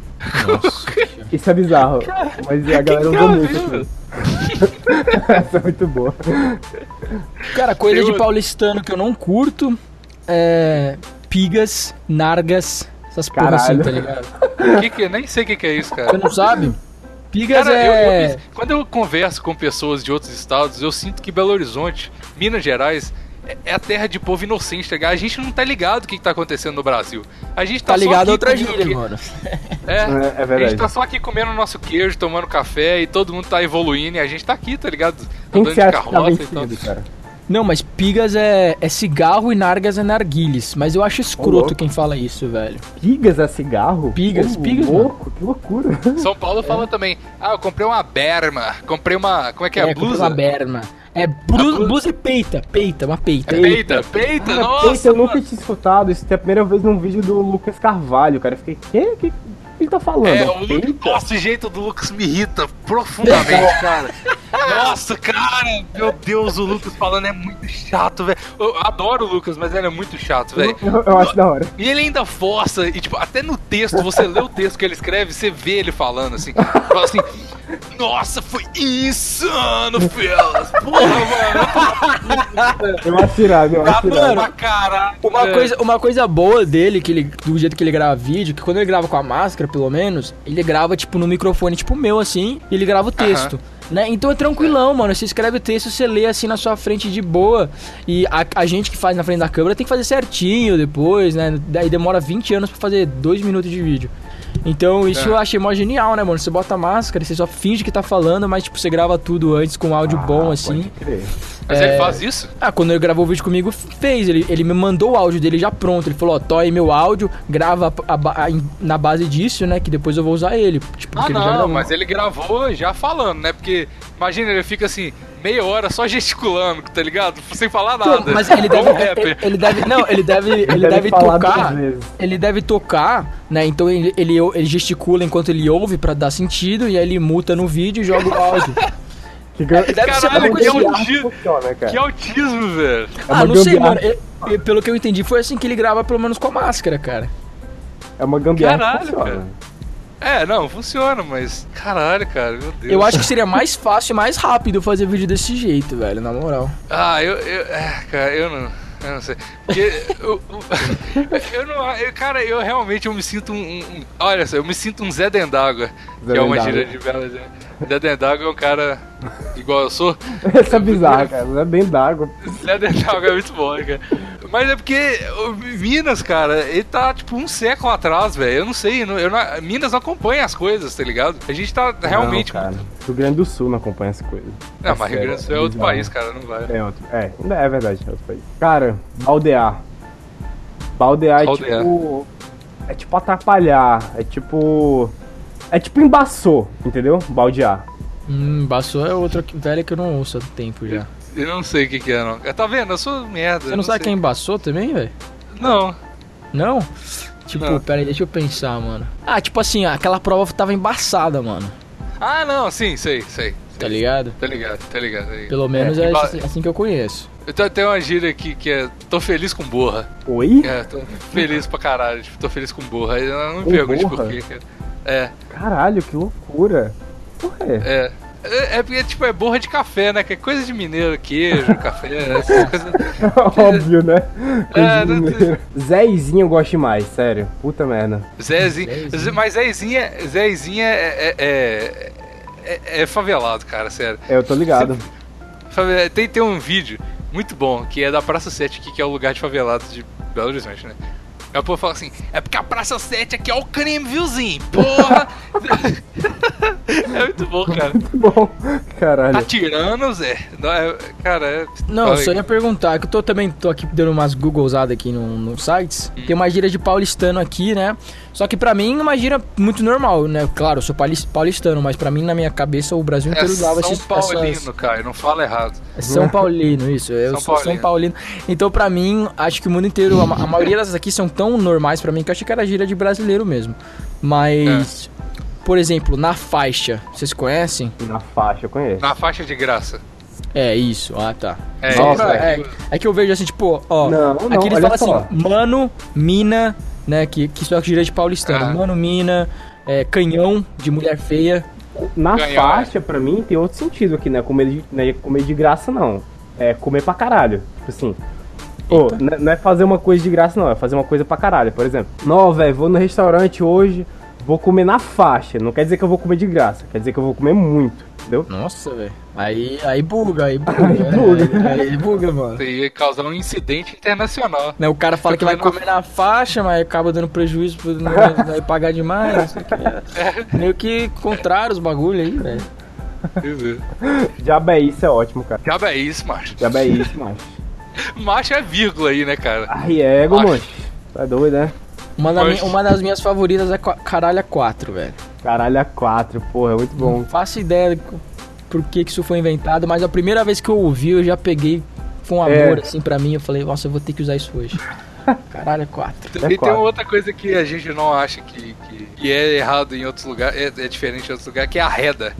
Isso é bizarro. Mas a galera cara muito aqui. Essa é muito boa. Cara, coisa Eu- de paulistano que eu não curto é. Pigas, nargas, essas porra assim, Caralho. tá ligado? Que que, nem sei o que, que é isso, cara. Você não sabe? Pigas Cara, eu- é. eu- quando eu converso com pessoas de outros estados, eu sinto que Belo Horizonte, Minas Gerais, é- é a terra de povo inocente, tá ligado? A gente não tá ligado o que, que tá acontecendo no Brasil. A gente tá, Tá só ligado aqui a outra comendo gíria, que- mano. É, É- é A verdade. gente tá só aqui comendo nosso queijo, tomando café e todo mundo tá evoluindo e a gente tá aqui, tá ligado? Quem que Andando de tá carroça e tal. vencido, cara? Não, mas pigas é, é cigarro e nargas é narguiles. Mas eu acho escroto quem fala isso, velho. Pigas é cigarro? Pigas, Ô, pigas, louco, que loucura. São Paulo fala também, ah, eu comprei uma berma, comprei uma, como é que é, comprei blusa? Uma berma. É blu- blusa- blusa e peita, peita, uma peita. Peita, peita, Cara, nossa! Peita, eu nunca tinha escutado. Isso é a primeira vez num vídeo do Lucas Carvalho, cara. Eu fiquei, que? que ele tá falando? É, o nossa, o jeito do Lucas me irrita profundamente, cara. Nossa, cara, meu Deus, o Lucas falando é muito chato, velho. Eu adoro o Lucas, mas ele é muito chato, velho. Eu, eu acho da hora. E ele ainda força, e tipo, até no texto, você lê o texto que ele escreve, você vê ele falando assim, fala assim, nossa, foi insano, Felas. Porra, mano, Eu acho irado, eu acho eu irado. pra caralho. Uma coisa, uma coisa boa dele, que ele, do jeito que ele grava vídeo, que quando ele grava com a máscara, pelo menos, ele grava, tipo, no microfone, tipo, meu, assim, e ele grava o texto. Né? Então é tranquilão, mano. Você escreve o texto, você lê assim na sua frente de boa. E a, a gente que faz na frente da câmera tem que fazer certinho depois, né? Daí demora 20 anos pra fazer 2 minutos de vídeo. Então isso É. eu achei mó genial, né, mano? Você bota a máscara, você só finge que tá falando, mas tipo, você grava tudo antes com áudio bom, Ah, assim. pode crer. Mas É. ele faz isso? Ah, quando ele gravou o vídeo comigo, fez. Ele, ele me mandou o áudio dele já pronto. Ele falou, ó, tô aí meu áudio, grava a- a- a- na base disso, né? Que depois eu vou usar ele. Tipo, Ah, porque ele já não, mas ele gravou já falando, né? Porque, imagina, ele fica assim, meia hora só gesticulando, tá ligado? Sem falar nada. Mas ele deve, ele, ele deve. Não, ele deve. Ele, deve deve, falar tocar. Ele deve tocar, né? Então ele, ele, ele gesticula enquanto ele ouve pra dar sentido, e aí ele muta no vídeo e joga o áudio. Que, gan- deve ser Caralho, que autismo, funciona, cara. que autismo, velho. É ah, não sei, mano. Ele- ele- pelo que eu entendi, foi assim que ele grava, pelo menos com a máscara, cara. É uma gambiarra Caralho, funciona. cara. É, não, funciona, mas. Caralho, cara, meu Deus. Eu acho que seria mais fácil e mais rápido fazer vídeo desse jeito, velho, na moral. Ah, eu. eu é, cara, eu não. Eu não sei. Porque. eu, eu, eu não. eu- cara, eu realmente eu me sinto um. um- olha só, eu me sinto um Zé Dendágua. Que Zé é uma Dendágua. gíria de Bela Horizonte. Zé Dendágua é um cara igual eu sou. Essa é bizarra, cara. É bem d'água. Zé Dendágua é muito bom, cara. Mas é porque Minas, cara, ele tá tipo um século atrás, velho. Eu não sei. não- Eu não, Minas não acompanha as coisas, tá ligado? A gente tá realmente. Não, cara. Rio Grande do Sul não acompanha essa coisa. Não, mas Rio Grande do Sul é outro bizarro. país, cara, não vai. É outro. É, é verdade, é outro país. Cara, baldear. Baldear é Baldear. tipo. É tipo atrapalhar. É tipo. É tipo embaçou, entendeu? Baldear. Hum, Baçou é outra que- velha que eu não ouço há tempo já. Eu não sei o que, que é, não. Tá vendo? Eu sou merda. Você eu não sabe sei. quem embaçou também, velho? Não. Não? Tipo, Não. pera aí, deixa eu pensar, mano. Ah, tipo assim, aquela prova tava embaçada, mano. Ah, não, sim, sei, sei. Tá ligado? Tá ligado, tá ligado. tá ligado. Pelo menos é, emba- assim- assim que eu conheço. Eu tenho até uma gíria aqui que é tô feliz com borra. Oi? É, tô feliz pra caralho, tipo, tô feliz com borra. Eu não me Com pergunte borra? por quê, cara. É, Caralho, que loucura. Porra, é. é. É, é porque, tipo, é borra de café, né? Que é coisa de mineiro, queijo, café, essas coisas. Óbvio, né? Coisa É, não. Zezinho eu gosto demais, sério. Puta merda. Zezinho. Zezinho. Mas Zezinho, é- Zezinho é, é, é, é- é favelado, cara, sério. É, eu tô ligado. Favela- Tem, tem um vídeo muito bom que é da Praça 7 aqui, que é o lugar de favelados de Belo Horizonte, né? Aí o povo fala assim: é porque a Praça 7 aqui é o crime, viuzinho? Porra! é muito bom, cara. Muito bom. Caralho. Tá tirando, Zé? Não, é- cara, é. Não, só ia perguntar, que eu tô também tô aqui dando umas googlesadas aqui no, no sites. Hum. Tem uma gíria de paulistano aqui, né? Só que pra mim é uma gíria muito normal, né? Claro, eu sou paulis- paulistano, mas pra mim na minha cabeça o Brasil É inteiro usava São esses, Paulino, essas... cara, não fala errado. É São Paulino, isso. Eu São sou São Paulino. Paulino. Então, pra mim, acho que o mundo inteiro, a, a maioria dessas aqui são tão normais pra mim que eu achei que era gíria de brasileiro mesmo. Mas, por exemplo, na faixa, vocês conhecem? Na faixa, eu conheço. Na faixa de graça. É isso, ah tá. É pra- é. é, é que eu vejo assim, tipo, ó. Não, não, aqui eles falam assim, mano, mina, né? Que, que isso é gíria de paulistano. Ah. Mano, mina, é, canhão de mulher feia. Na Ganhar, faixa, pra mim, tem outro sentido aqui, né? Comer de, não é comer de graça, não. É comer pra caralho. Tipo assim. Pô, Eita. n- não é fazer uma coisa de graça, não. É fazer uma coisa pra caralho. Por exemplo, não, velho, vou no restaurante hoje, vou comer na faixa. Não quer dizer que eu vou comer de graça. Quer dizer que eu vou comer muito. Entendeu? Nossa, velho. Aí, aí buga, aí buga. Aí né? buga. Aí, aí buga, mano. Você ia causar um incidente internacional. Né, o cara fala que vai comer na faixa, mas acaba dando prejuízo por não vai pagar demais. Não sei o que. É Meio que contrário os bagulho aí, velho. Diabo é isso, é ótimo, cara. Diabo é isso, macho. Diabo é isso, macho. Macho é vírgula aí, né, cara? Ai, ego, Macho. mano. Tá doido, né? Uma, da minha- uma das minhas favoritas é qua- Caralho 4, velho. Caralho, a 4, porra, é muito bom. Não faço ideia do- por que, que isso foi inventado, mas a primeira vez que eu ouvi, eu já peguei com amor, É. assim, pra mim. Eu falei, nossa, eu vou ter que usar isso hoje. Caralho 4. E tem quatro. uma outra coisa que a gente não acha que, que, que é errado em outros lugares, é, é diferente em outros lugares, que é a reda.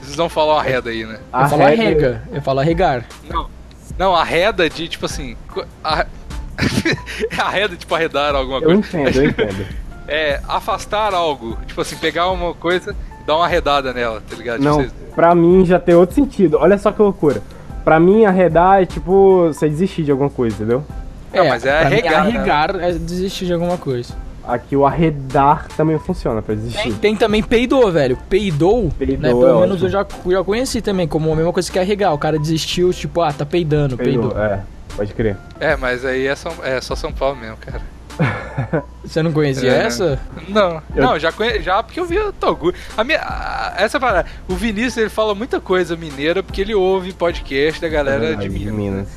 Vocês não falam arreda aí, né? Eu falo arrega, eu falo arregar. Não. Não, arreda de, tipo assim... co- A... arreda, tipo, arredar alguma Eu coisa. entendo, eu entendo. É afastar algo. Tipo assim, pegar uma coisa e dar uma arredada nela, tá ligado? Não, Tipo, você- pra mim já tem outro sentido. Olha só que loucura. Pra mim, arredar é tipo você desistir de alguma coisa, entendeu? Não, mas é mim, arregar, né? arregar é desistir de alguma coisa. Aqui o arredar também funciona pra Tem, desistir. tem também peidou, velho. Peidou, Peidou né? é Pelo menos ótimo. eu já, já conheci também, como a mesma coisa que arregar. O cara desistiu, tipo, ah, tá peidando, peidou. Peidou, É, pode crer. É, mas aí é, São... é só São Paulo mesmo, cara. Você não conhecia É. essa? Não, Eu- não, já, conhe... já porque eu vi o Toguro. A minha... a- Essa parada, o Vinícius ele fala muita coisa mineira porque ele ouve podcast da galera de Aí, Minas.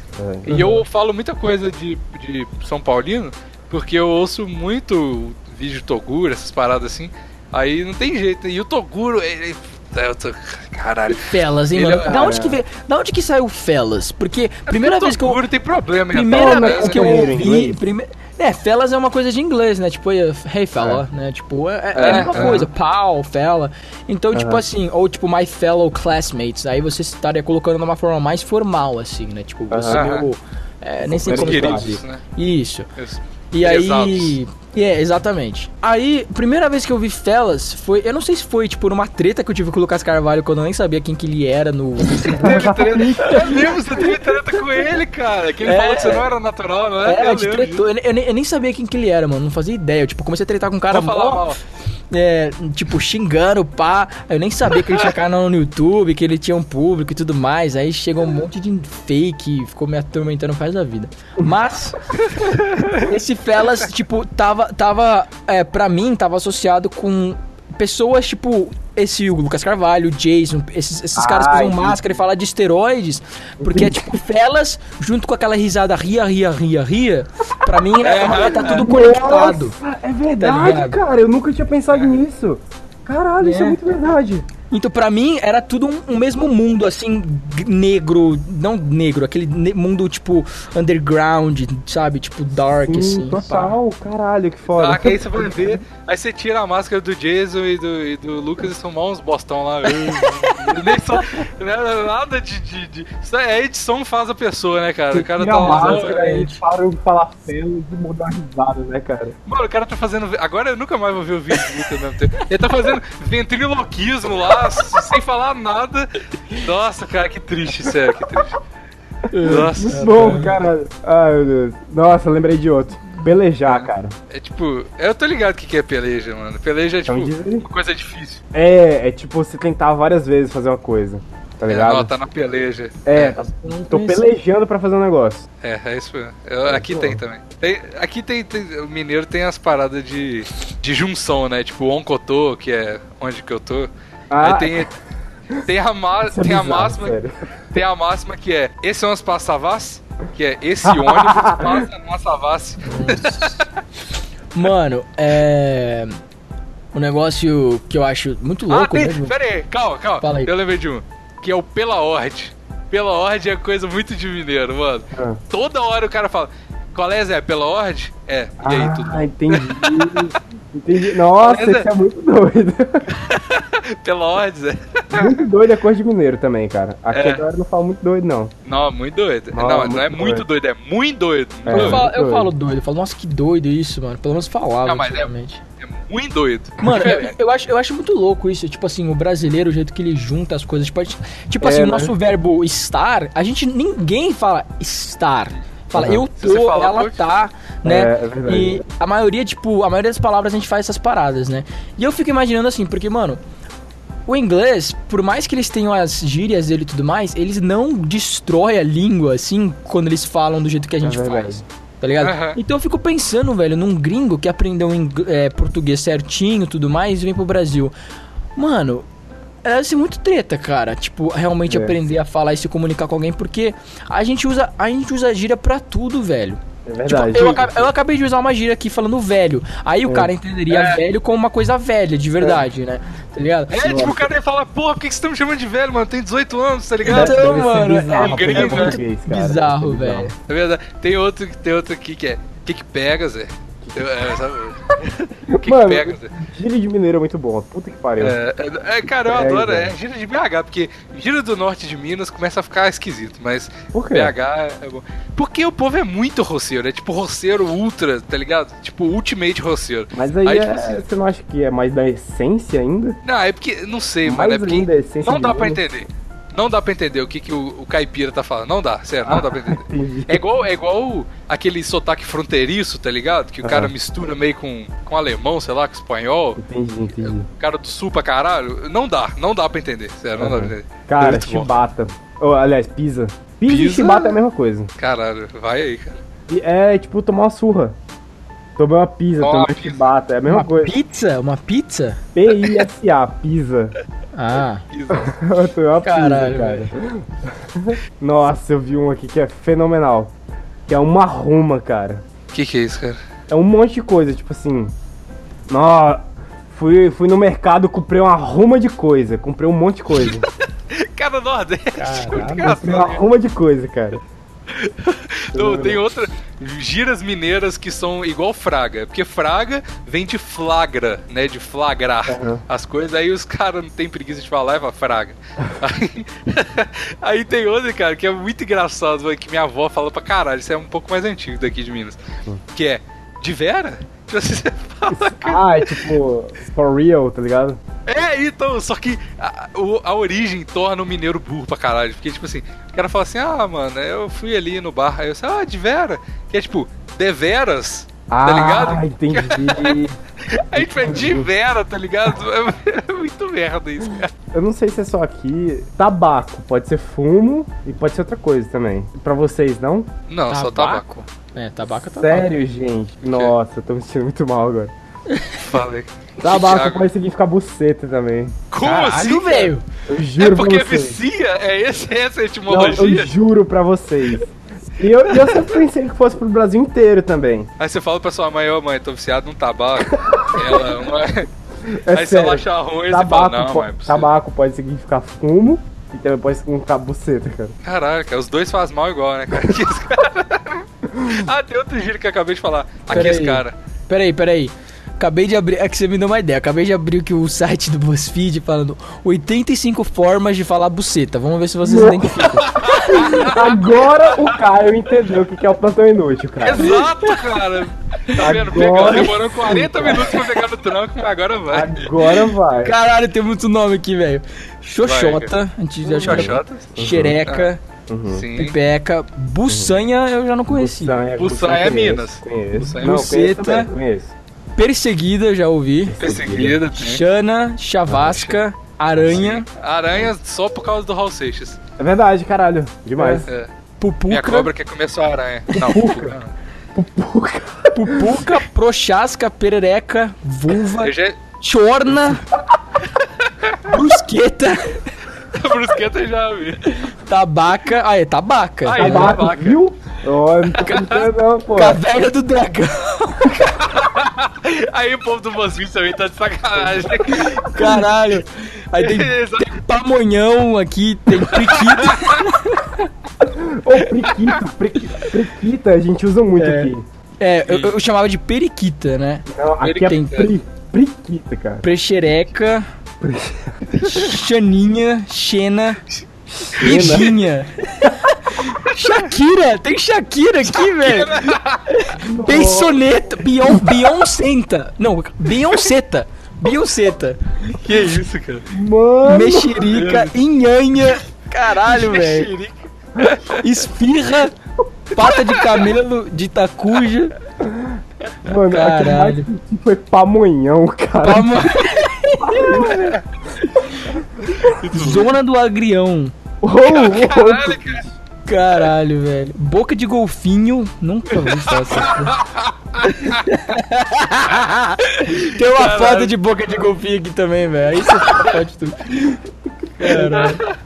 É. E eu falo muita coisa de, de São Paulino porque eu ouço muito vídeo de Toguro, essas paradas assim. Aí não tem jeito. E o Toguro, ele. Eu tô... Caralho. Felas, hein, Ele mano? é- Da onde, que veio, da onde que saiu Felas? Porque primeira o vez que eu. Toguro tem problema, hein, Primeira vez que eu ouvi. Prime... É, Felas é uma coisa de inglês, né? Tipo, hey fella, né? Tipo, é, é a É, mesma é. coisa, pau, fella. Então, tipo assim, ou tipo, my fellow classmates. Aí você estaria colocando de uma forma mais formal, assim, né? Tipo, você. É, nem sei como Queridos, né? Isso. Isso. E aí. É, exatamente. Aí, primeira vez que eu vi Fellas foi. Eu não sei se foi, tipo, numa treta que eu tive com o Lucas Carvalho, quando eu nem sabia quem que ele era no. Teve treta. Eu lembro, você teve treta com ele, cara. Que ele É. falou que você não era natural, não é? É, a Eu gente lembro tretou. Eu, eu nem, eu nem sabia quem que ele era, mano. Não fazia ideia. Eu, tipo, comecei a tretar com um cara Vou falar mó, mal. é, tipo, xingando, pá. Eu nem sabia que ele tinha canal no YouTube, que ele tinha um público e tudo mais. Aí chegou um monte de fake, ficou me atormentando faz da vida. Mas, esse Felas, tipo, tava, tava é, pra mim, tava associado com pessoas, tipo, esse o Lucas Carvalho, o Jason, esses, esses caras que Ai, usam máscara e falam de esteroides, porque é tipo Felas junto com aquela risada ria, ria, ria, ria. Pra mim, é, tá tudo conectado. Nossa, é verdade, ligado? cara. Eu nunca tinha pensado nisso. Caralho, isso é É. muito verdade. Então, pra mim, era tudo um, um mesmo mundo, assim, negro. Não negro, aquele ne- mundo, tipo, underground, sabe? Tipo, dark, Sim, assim. pá. total. Caralho, que foda. Ah, que aí você vai ver, aí você tira a máscara do Jason e do, e do Lucas e são uns bostão lá. Nem só, né, nada de, de, de- Isso é a edição faz a pessoa, né, cara? O cara Tira tá a máscara e exatamente. para de falar felo e mudar a risada, né, cara? Mano, o cara tá fazendo. Agora eu nunca mais vou ver o vídeo do Lucas ao mesmo tempo. Ele tá fazendo ventriloquismo lá. sem falar nada. Nossa, cara, que triste, sério, que triste. Nossa. Muito bom, cara. Ai, meu Deus. Nossa, lembrei de outro. Pelejar, cara. É tipo, eu tô ligado o que que é peleja, mano. Peleja é tipo Então aí. uma coisa difícil. É, é tipo você tentar várias vezes fazer uma coisa. Tá ligado? Não, tá na peleja. É, tá- não tô pelejando pra fazer um negócio. É, é isso mesmo. Eu- aqui tem também. Tem- aqui tem, tem- O mineiro tem as paradas de, de junção, né? Tipo, oncotô, que é onde que eu tô. Ah, Aí tem. Tem a, ma- é tem a bizarro, máxima. sério. Tem a máxima que é esse ônibus passa Savassi, que é esse ônibus passa na Savassi. Mano, é. Um negócio que eu acho muito Ah, louco tem, mesmo. pera aí, calma, calma. Fala aí. Eu lembrei de um. Que é o Pela Ordem. Pela Ordem é coisa muito de mineiro, mano. Ah. Toda hora o cara fala, qual é, Zé? Pela Ordem? É, e aí, tudo Ah, entendi. entendi. Nossa, Beleza? isso é muito doido. Pela Ordem, Zé? muito doido é coisa de mineiro também, cara. Aqui É. a galera não fala muito doido, não. Não, muito doido. Não, Não, não, muito é muito doido, é muito doido. É. Eu, falo, eu doido. falo doido, eu falo, nossa, que doido isso, mano. Pelo menos falava Não, mas é-. É muito doido. Mano, eu, eu acho, eu acho muito louco isso. Tipo assim, o brasileiro, o jeito que ele junta as coisas. Tipo, tipo É, assim, o né? nosso verbo estar, a gente ninguém fala estar. Fala, Aham. eu tô, falar, ela pode. tá, né? É, é verdade. e a maioria, tipo, a maioria das palavras a gente faz essas paradas, né? E eu fico imaginando assim, porque, mano, o inglês, por mais que eles tenham as gírias dele e tudo mais, eles não destroem a língua, assim, quando eles falam do jeito que a gente verdade. faz. Tá ligado? Aham. Então eu fico pensando, velho, num gringo que aprendeu é, português certinho e tudo mais e vem pro Brasil. Mano, deve ser muito treta, cara. Tipo, realmente É. aprender a falar e se comunicar com alguém, porque a gente usa, a gente usa gíria pra tudo, velho. É Tipo, verdade. eu, aca- eu acabei de usar uma gíria aqui falando velho. Aí o É. cara entenderia É. velho como uma coisa velha, de verdade, né? Tá ligado? É, tipo, o cara ia falar, porra, por que que você tá me chamando de velho, mano? Tem 18 anos, tá ligado? Então, mano, bizarro é gringo, cara. Bizarro, velho. É verdade. Tem outro, tem outro aqui que é, o que que pega, Zé? Eu- é, sabe? O que Mano, que pega? Gíria de mineiro é muito bom. Puta que pariu. É, é, é, cara, eu É, adoro, é gira de BH, porque gira do norte de Minas começa a ficar esquisito, mas Por quê? BH é bom. Porque o povo é muito roceiro, é tipo roceiro ultra, tá ligado? Tipo ultimate roceiro. Mas aí, Aí, é- tipo assim- você não acha que é mais da essência ainda? Não, é porque, não sei, Mais mano, é porque não dá pra Minas? entender. Não dá pra entender o que, que o, o caipira tá falando. Não dá, sério, não dá pra entender. É igual, é igual aquele sotaque fronteiriço, tá ligado? Que o cara mistura meio com, com alemão, sei lá, com espanhol. Entendi, entendi. O cara do sul pra caralho. Não dá, não dá pra entender. Sério, não dá pra entender. Cara, chibata. Ou, aliás, pizza. Pizza, e Pizza? chibata é a mesma coisa. Caralho, vai aí, cara. E é tipo tomar uma surra. Tomar uma pizza, Tomar tomar uma chibata, é a mesma Uma coisa. pizza? Uma pizza? P-I-S-A, pizza. Ah, Eu tomei uma Caralho, pizza, cara. Nossa, eu vi um aqui que é fenomenal. Que é uma ruma, cara. O que, que é isso, cara? É um monte de coisa, tipo assim. Nó, fui, fui no mercado, comprei uma ruma de coisa. Comprei um monte de coisa. Cara nordeste, Caralho, muito comprei uma engraçado. ruma de coisa, cara. Não, tem outra. Giras mineiras que são igual fraga. Porque fraga vem de flagra, né? De flagrar Aham. as coisas. Aí os caras não tem preguiça de falar fala fraga. Aí, aí tem outra, cara, que é muito engraçado, que minha avó fala pra caralho. Isso é um pouco mais antigo daqui de Minas. Que é de Vera? Tipo assim, você fala, cara. Ah, é tipo, for real, tá ligado? É, então, só que a, a origem torna o mineiro burro pra caralho. Porque, tipo assim, o cara fala assim, ah, mano, eu fui ali no bar. Aí eu sei, ah, de Vera. Que é tipo, deveras, Ah, tá ligado? entendi. Aí tipo, é de Vera, tá ligado? É, é muito merda isso, cara. Eu não sei se é só aqui. Tabaco, pode ser fumo e pode ser outra coisa também. Pra vocês, não? Não, só tabaco. É, tabaco é tabaco. Sério, gente? Nossa, eu tô me sentindo muito mal agora. Falei. Tabaco Thiago. pode significar buceta também. Como Caralho, assim, velho. velho? Eu É juro porque pra vocês. vicia? É esse, essa a Não, eu etimologia? juro pra vocês. E eu, eu sempre pensei que fosse pro Brasil inteiro também. Aí você fala pra sua mãe, ô mãe, tô viciado num tabaco. Ela, mãe... É Aí se ela sério. achar ruim, você Tabaco, fala, não, po- mãe, é possível. tabaco pode significar fumo e também pode significar buceta, cara. Caralho, cara, os dois fazem mal igual, né, cara? Esse cara- ah, tem outro giro que eu acabei de falar. Aqui Pera esse aí. cara. Peraí, peraí. Acabei de abrir. É que você me deu uma ideia. Acabei de abrir aqui o site do BuzzFeed falando 85 formas de falar buceta. Vamos ver se vocês identificam. Agora o Caio entendeu o que que é o plantão inútil, cara. Exato, cara. Tá vendo? Agora- demorou 40 minutos pra pegar no tranco, mas agora vai. Agora vai. Caralho, tem muito nome aqui, velho. Xoxota. A gente já chamou. Xoxota? Xereca. Sim. Pipeca. Buçanha eu já não conheci. Buçanha, Buçanha é conheço, Minas. Conheço. Buçanha é Não, buceta. conheço. Perseguida eu já ouvi. Perseguida, tem. Xana, Chavasca, Aranha, Aranha só por causa do Raul Seixas. É verdade, caralho. Demais. É. Pupuca, Minha cobra quer comer sua aranha. Não, Pupuca. Pupuca, Prochasca, Perereca, Vulva, já... Chorna, Brusqueta, Brusqueta já vi. Tabaca. Ah, é Tabaca. Aí, Tabaco, tabaca. viu? Ó, não tô não, pô. Caverna do Dragão. Aí o povo do BuzzFeed também tá de sacanagem. Caralho. Aí tem, tem pamonhão aqui, tem priquito. Ô, priquito, priquita, priquita, a gente usa muito É. aqui. É, eu, eu chamava de periquita, né? Não, aqui é Periquita. pri, priquita, cara. Prexereca, Xaninha, Xena, Beijinha. Shakira, tem Shakira aqui, velho. Beisoneta, Beyon, Beyoncenta. Não, Beyonceta. Beyonceta. Que isso, cara? Mano, Mexerica, Inhanha. Caralho, velho. Espirra, pata de camelo, de tacuja. mano, Caralho. que foi pamonhão, cara. Palma- Zona do Agrião. Caralho, cara. Caralho, velho. Boca de golfinho. Nunca essas coisas. Tem uma foto de boca de golfinho aqui também, velho. Aí você pode tudo. Caralho.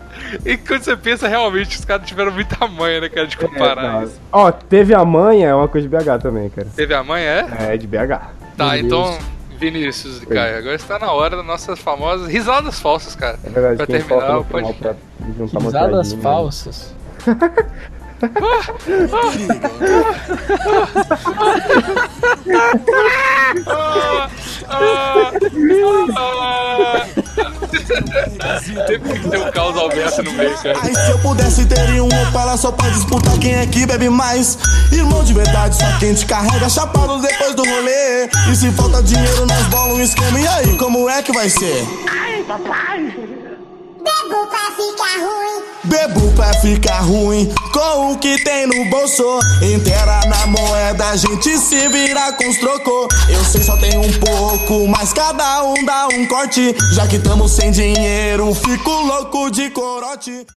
E quando você pensa, realmente, os caras tiveram muita manha, né, cara, de comparar É, isso. Ó, teve a manha, é uma coisa de BH também, cara. Teve a mãe, é? É, de BH. Tá, Meu então, Deus. Vinícius e Caio, agora está na hora das nossas famosas risadas falsas, cara. É verdade, Pra terminar, pode- Risadas né? falsas. Ah, ah, ah. Sempre que ter um caos Alberto no meio, cara. Ai, se eu pudesse teria um Opala só pra disputar quem é que bebe mais Irmão de verdade, só quem te carrega chapado depois do rolê E se falta dinheiro nós bola um esquema E aí, como é que vai ser? Bebo pra ficar ruim. Bebo pra ficar ruim com o que tem no bolso. Inteira na moeda, a gente se vira com os trocos Eu sei só tem um pouco, mas cada um dá um corte. Já que tamo sem dinheiro, fico louco de corote